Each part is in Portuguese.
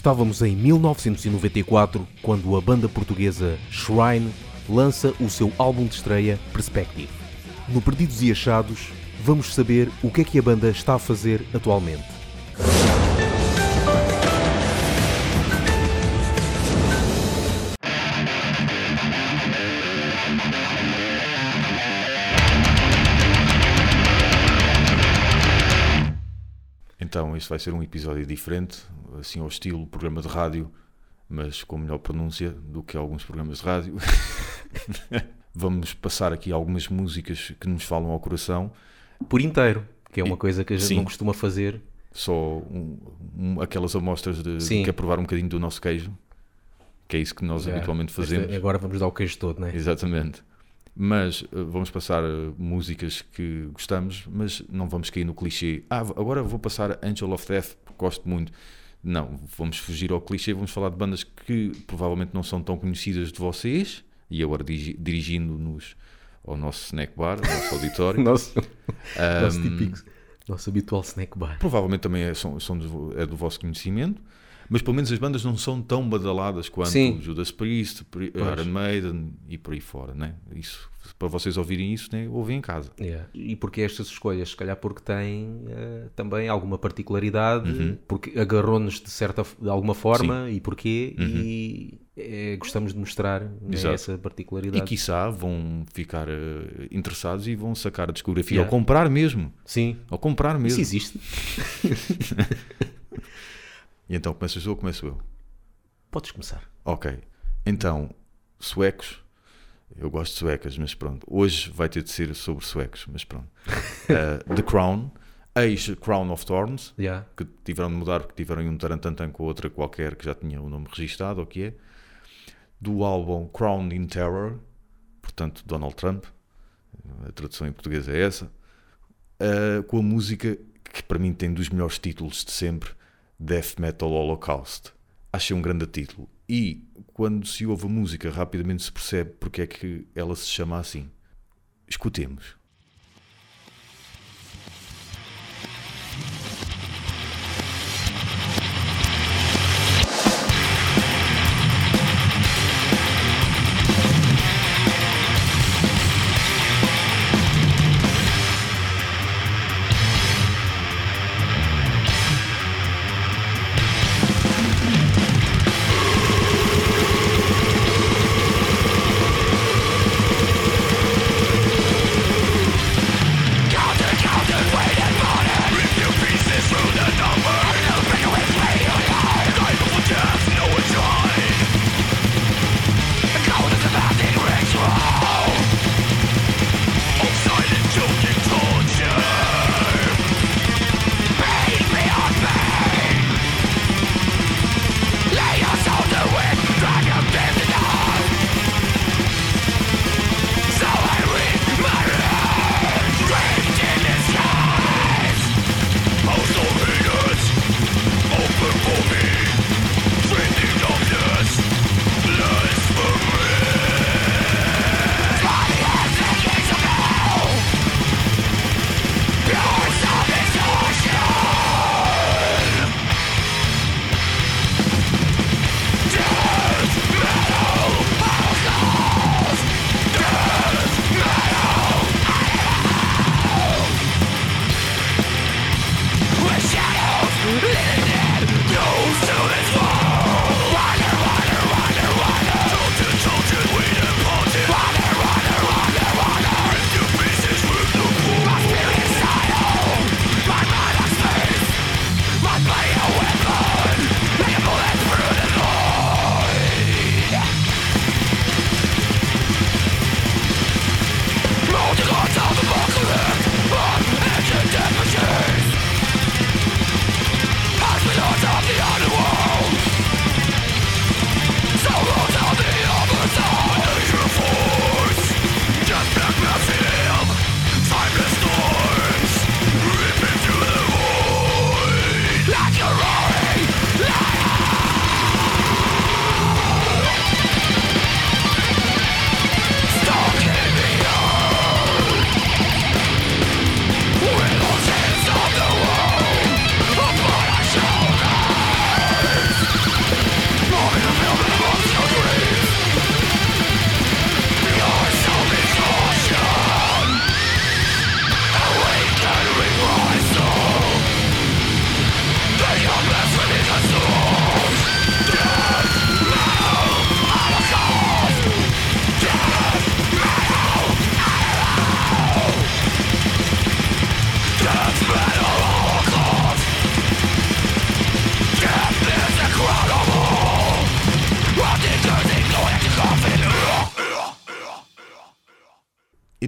Estávamos em 1994 quando a banda portuguesa Shrine lança o seu álbum de estreia Perspective. No Perdidos e Achados, vamos saber o que é que a banda está a fazer atualmente. Então, este vai ser um episódio diferente, assim ao estilo programa de rádio, mas com melhor pronúncia do que alguns programas de rádio. Vamos passar aqui algumas músicas que nos falam ao coração. Por inteiro, que é uma coisa que a gente Sim. não costuma fazer. Só um- um- aquelas amostras de, Sim. de quer provar um bocadinho do nosso queijo, que é isso que nós Já. habitualmente Esta- fazemos. Agora vamos dar o queijo todo, não é? Exatamente. Mas eh, vamos passar eh, músicas que gostamos, mas não vamos cair no clichê. Ah, agora vou passar Angel of Death, porque gosto muito. Não, vamos fugir ao clichê, vamos falar de bandas que provavelmente não são tão conhecidas de vocês, e agora dirigindo-nos ao nosso snack bar, ao nosso auditório. Nosso, Ahm, nosso típico, nosso habitual snack bar. Provavelmente também é, são, são do, é do vosso conhecimento, mas pelo menos as bandas não são tão badaladas quanto Sim. Judas Priest, Pois. Iron Maiden e por aí fora, né? Isso, para vocês ouvirem isso, né? ouvem em casa. Yeah. E porque estas escolhas? Se calhar porque têm eh, também alguma particularidade, Uhum. porque agarrou-nos de certa de alguma forma e porquê, e eh, gostamos de mostrar né, Uhum. Essa E particularidade. quiçá vão ficar eh, interessados e vão sacar a discografia, Yeah. ou comprar mesmo, Sim, ou comprar isso mesmo. existe. E então começas tu ou começo eu? Podes começar. Ok, então, suecos, eu gosto de suecas, mas pronto, hoje vai ter de ser sobre suecos, mas pronto. Eh, The Crown, ex-Crown of Thorns, Yeah. que tiveram de mudar porque tiveram um tarantantan com outra qualquer que já tinha o nome registado, ou que é, do álbum Crowned in Terror, portanto Donald Trump, a tradução em português é essa, ah, com a música que para mim tem dos melhores títulos de sempre, Death Metal Holocaust. Achei um grande título. E quando se ouve a música, rapidamente se percebe porque é que ela se chama assim. Escutemos.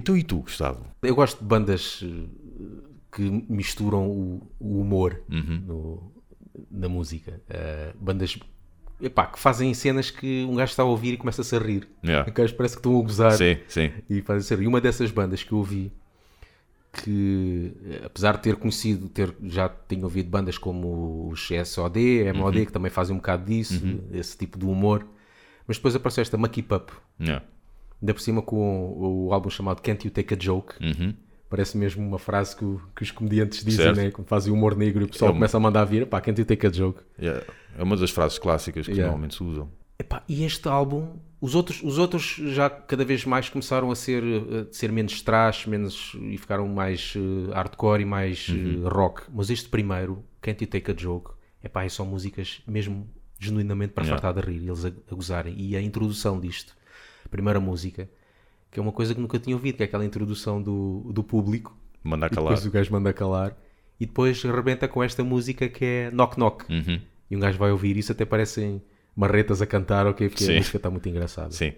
Então e tu, Gustavo? Eu gosto de bandas eh, que misturam o, o humor no- na música. Eh, bandas epá, que fazem cenas que um gajo está a ouvir e começa-se a rir. Yeah. O gajo parece que estão a gozar Sim, sim. e fazem-se a rir. E uma dessas bandas que eu ouvi, que eh, apesar de ter conhecido, ter, já tenho ouvido bandas como os SOD, MOD, que também fazem um bocado disso, esse tipo de humor. Mas depois apareceu esta Mucky Pup, Yeah. Ainda por cima com o, o álbum chamado Can't You Take a Joke. Uhum. Parece mesmo uma frase que, o- que os comediantes dizem, Certo. né? Como fazem humor negro e o pessoal É um- começa a mandar vir. Pá, can't you take a joke? Yeah. É uma das frases clássicas que Yeah. normalmente se usam. Epá, e este álbum, os outros, os outros já cada vez mais começaram a ser, a ser menos trash, menos, e ficaram mais eh, hardcore e mais eh, rock. Mas este primeiro, Can't You Take a Joke, epá, é só músicas mesmo genuinamente para Yeah. fartar de rir, eles a, a gozarem. E a introdução disto, primeira música, que é uma coisa que nunca tinha ouvido, que é aquela introdução do, do público, Mandar e calar. depois o gajo manda calar e depois rebenta com esta música que é Knock Knock Uhum. e um gajo vai ouvir isso até parecem marretas a cantar ok porque Sim. a música está muito engraçada Sim.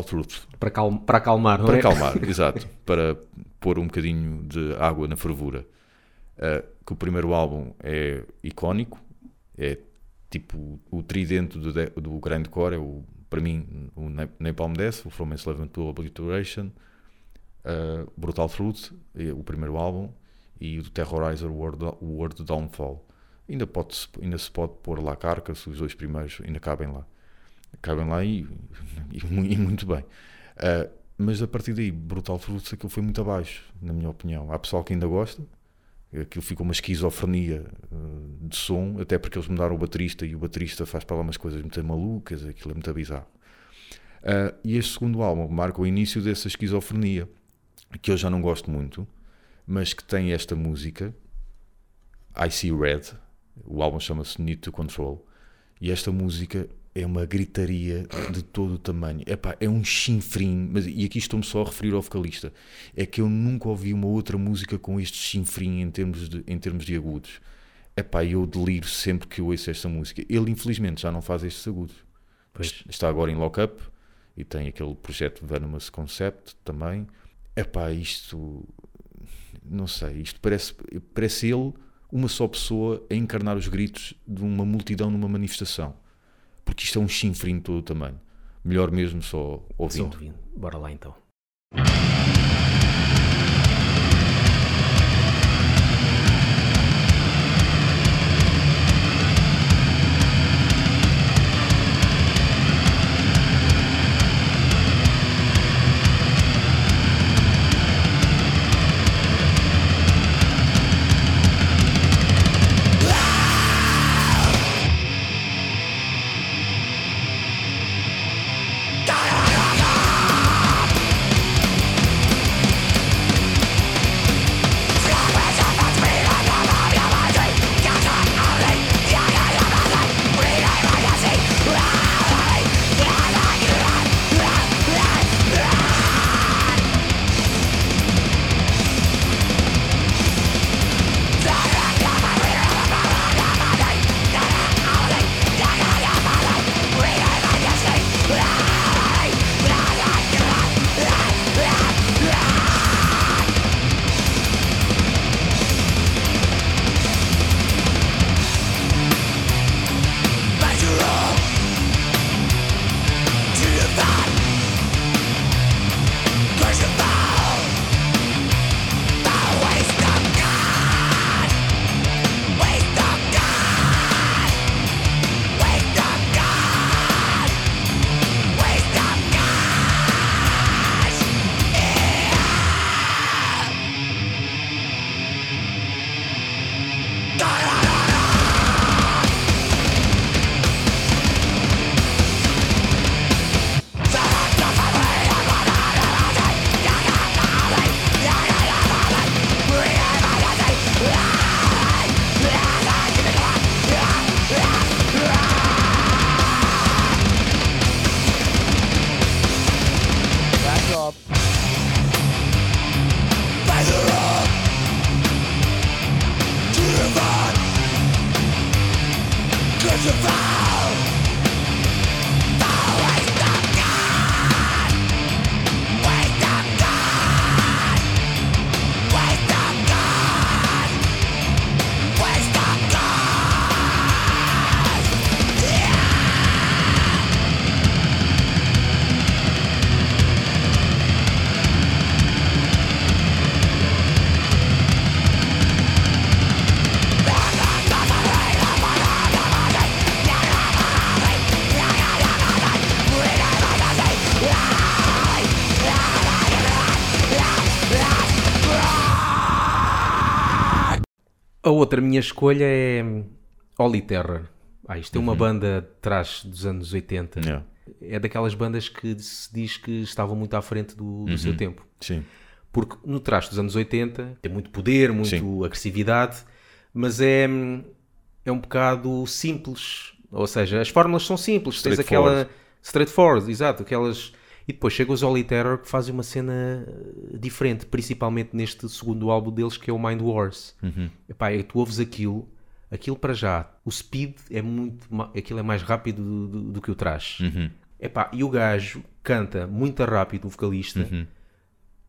Brutal Truth. para, calm, para acalmar não Para é? acalmar, exato. Para pôr um bocadinho de água na fervura. Uh, que o primeiro álbum é icónico. É tipo o tridente do, de- do grindcore. É o, para mim o Na- Napalm Death, o From Enslavement to Obliteration. uh, Brutal Truth, é o primeiro álbum. E o Terrorizer World, World Downfall. Ainda, pode, ainda se pode pôr lá Carcass, os dois primeiros ainda cabem lá. Cabem lá e, e e muito bem. Uh, mas a partir daí, Brutal Truth, aquilo foi muito abaixo, na minha opinião. Há pessoal que ainda gosta, aquilo ficou uma esquizofrenia uh, de som, até porque eles mudaram o baterista e o baterista faz para lá umas coisas muito malucas, aquilo é muito bizarro. Uh, e este segundo álbum marca o início dessa esquizofrenia, que eu já não gosto muito, mas que tem esta música, I See Red, o álbum chama-se Need to Control, e esta música é uma gritaria de todo o tamanho. Epá, é um chinfrim, mas, e aqui estou-me só a referir ao vocalista. É que eu nunca ouvi uma outra música com este chinfrim em termos de, em termos de agudos. Epá, eu deliro sempre que ouço esta música. Ele, infelizmente, já não faz estes agudos. Pois. Está agora em Lockup e tem aquele projeto Venomous Concept também. Epá, isto... Não sei, isto parece, parece ele uma só pessoa a encarnar os gritos de uma multidão numa manifestação. Porque isto é um chinfrim de todo o tamanho. Melhor mesmo só Só ouvindo. ouvindo. bora lá então survive. Outra minha escolha é Holy Terror. Ah, isto é uma banda de trás dos anos 80. Yeah. É daquelas bandas que se diz que estavam muito à frente do, do seu tempo. Sim. Porque no traste dos anos 80 tem muito poder, muito Sim. agressividade, mas é, é um bocado simples. Ou seja, as fórmulas são simples. Tens aquela straightforward, exato, aquelas. E depois chega os Holy Terror que fazem uma cena eh, diferente, principalmente neste segundo álbum deles que é o Mind Wars. Uhum. Epá, tu ouves aquilo, aquilo para já, o speed é muito, aquilo é mais rápido do, do- do que o trash. Uhum. Epá, e o gajo canta muito rápido, o vocalista,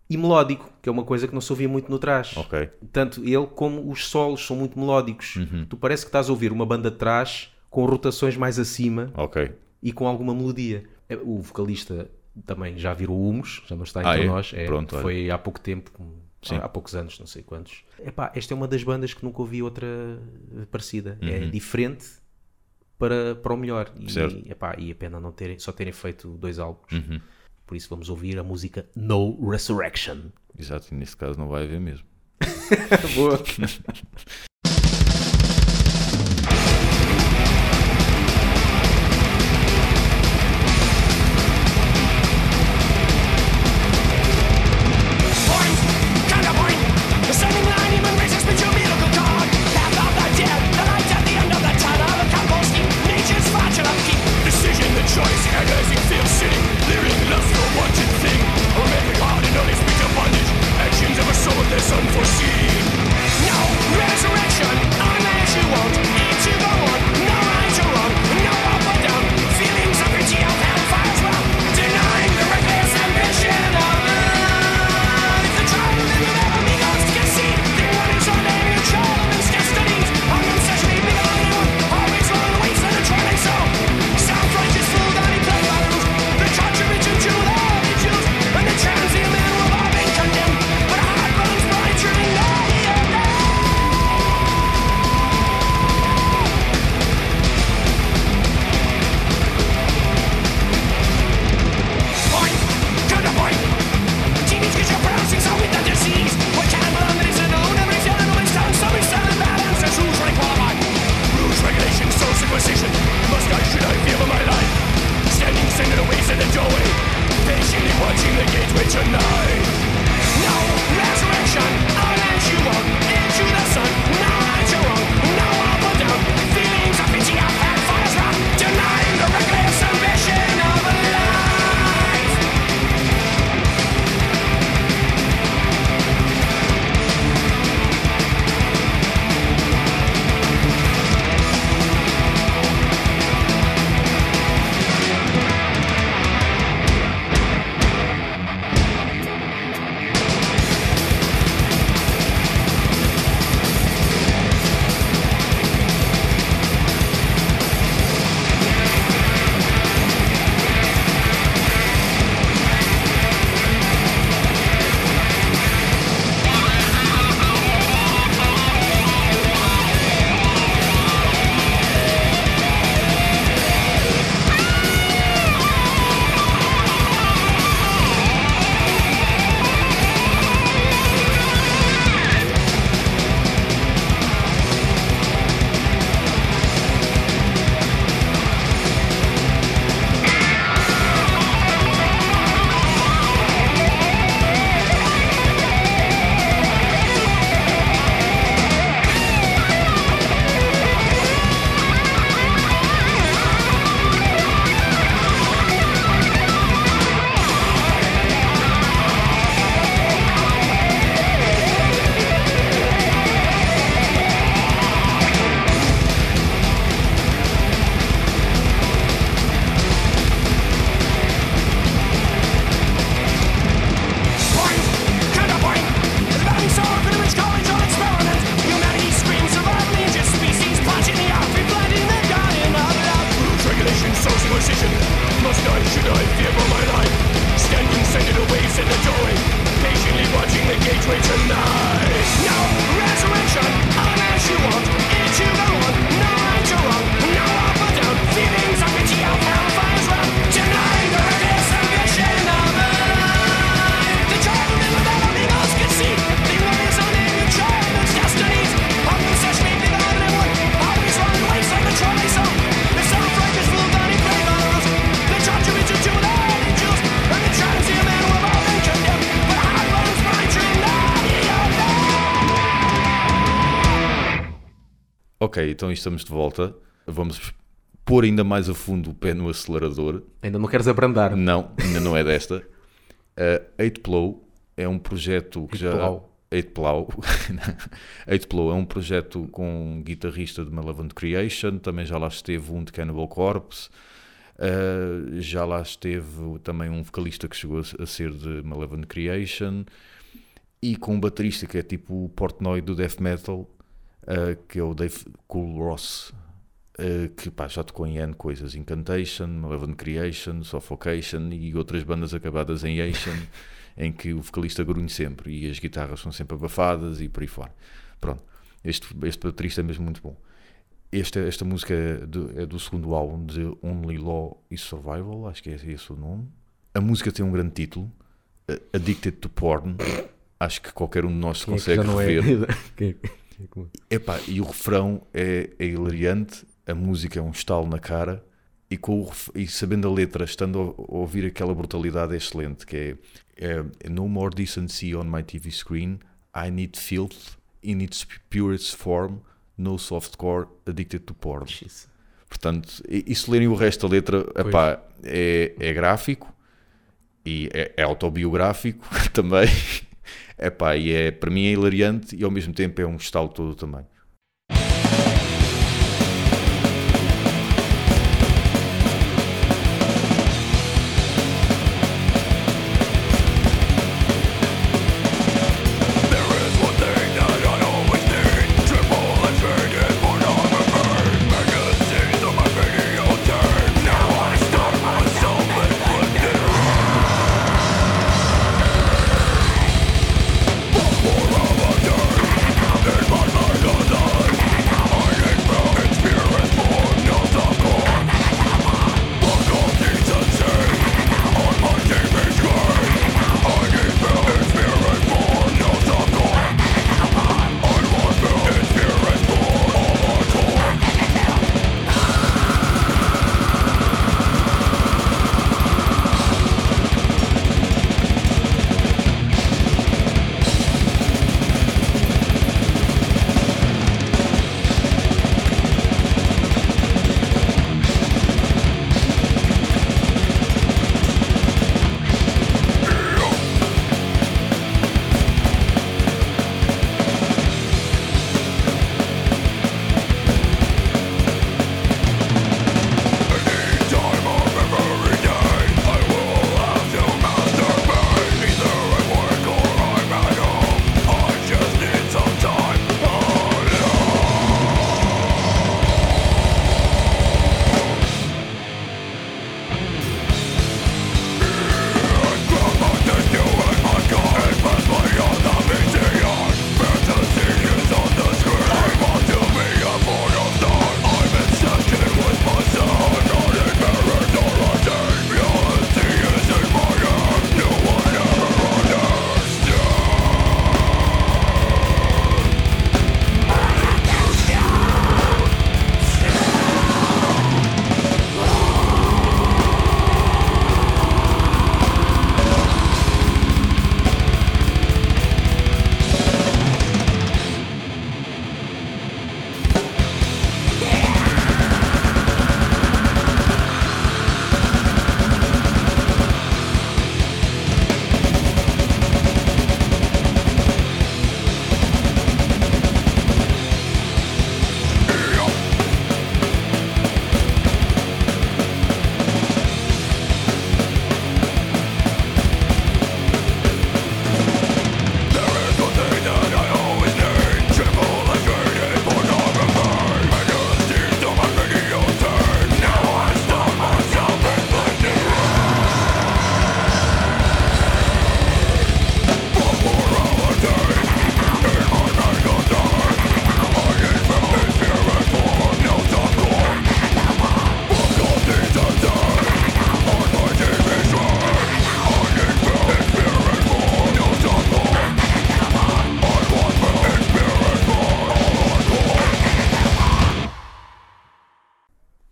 e melódico, que é uma coisa que não se ouvia muito no trash. Ok. Tanto ele como os solos são muito melódicos. Uhum. Tu parece que estás a ouvir uma banda de trash com rotações mais acima Ok. e com alguma melodia. É, O vocalista também já virou humus, já não está Ah, entre é? nós. É, Pronto, foi há pouco tempo, Sim. há, poucos anos, não sei quantos. Epá, esta é uma das bandas que nunca ouvi outra parecida. É diferente para, para o melhor. E, Uhum. Certo. Uhum. epá, e a pena não terem, só terem feito dois álbuns. Por isso vamos ouvir a música No Resurrection. Exato, e neste caso não vai haver mesmo. Boa. então estamos de volta. Vamos pôr ainda mais a fundo o pé no acelerador. Ainda não queres abrandar. Não, ainda não é desta. Uh, Eight Plow é um projeto que já. Plow. Eight Plow. Eight Plow é um projeto com um guitarrista de Malevolent Creation, também já lá esteve um de Cannibal Corpse, uh, já lá esteve também um vocalista que chegou a a ser de Malevolent Creation, e com um baterista que é tipo o Portnoy do death metal, uh, que é o Dave Cool Ross, uh, que pá, já tocou em N coisas, Incantation, Malevolent Creation, Suffocation e outras bandas acabadas em Asian, em que o vocalista grunhe sempre e as guitarras são sempre abafadas e por aí fora. Pronto, este, este baterista é mesmo muito bom. Esta, esta música é do, é do segundo álbum de Only Law is Survival, acho que é esse o nome. A música tem um grande título, Addicted to Porn. Acho que qualquer um de nós se Quem é consegue é? rever. É é que- Epá, e o refrão é, é hilariante, a música é um estalo na cara e, com o e sabendo a letra, estando a, ouvir aquela brutalidade é excelente, que é, é No more decency on my TV screen, I need filth in its purest form, no softcore addicted to porn. Portanto, e, e se lerem o resto da letra, epá, é, é gráfico e é, é autobiográfico também. Epá, e é, para mim é hilariante e ao mesmo tempo é um estalo todo também.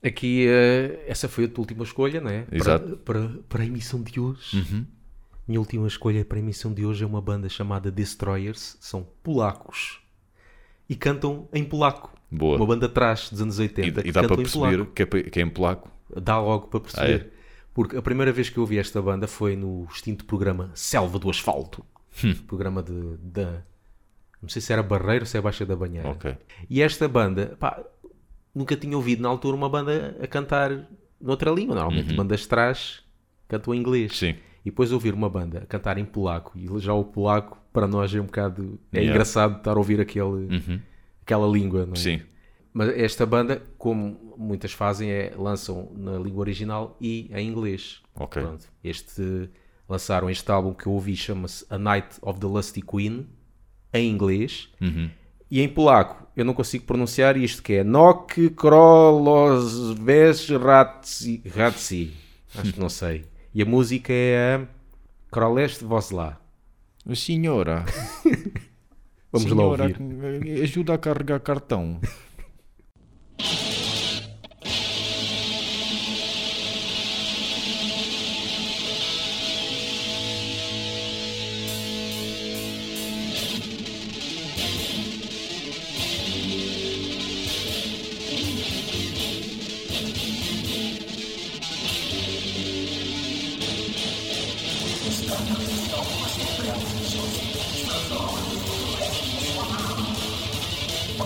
Aqui, eh, essa foi a tua última escolha, não é? Exato. Para, para, para a emissão de hoje. Minha última escolha para a emissão de hoje é uma banda chamada Destroyers. São polacos. E cantam em polaco. Boa. Uma banda trash dos anos E, 80 e que dá para perceber que é, que é em polaco. Dá logo para perceber. Ah, é? Porque a primeira vez que eu ouvi esta banda foi no extinto programa Selva do Asfalto. Hum. Programa de, da. Não sei se era Barreiro ou se é Baixa da Banheira. Ok. E esta banda, pá, nunca tinha ouvido na altura uma banda a cantar noutra língua. Normalmente bandas trash cantam em inglês. Uhum. Sim. E depois ouvir uma banda a cantar em polaco. E já o polaco, para nós, é um bocado. É Yeah. engraçado estar a ouvir aquele, Uhum. aquela língua, não é? Sim. Mas esta banda, como muitas fazem, é lançam na língua original e em inglês. Ok. Pronto. Este lançaram este álbum que eu ouvi chama-se A Night of the Lusty Queen em inglês Uhum. E em polaco. Eu não consigo pronunciar isto que é Nok Krolos Ves Ratsi, Ratsi. Acho que não sei. E a música é a Krolest Vosla. Senhora, Vamos lá ouvir. ajuda a carregar cartão.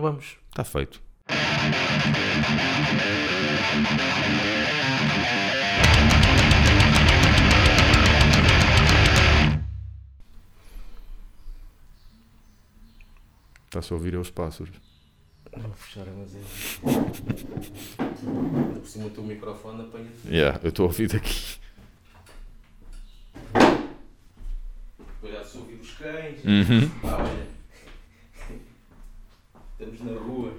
Acabamos. Está feito. Está-se a ouvir aos pássaros. Vou fechar a mas Por cima o teu microfone apanha Yeah, eu estou a ouvir daqui. Cuidado se ouvir os cães. Uhum. Ah, olha. написано Руэ.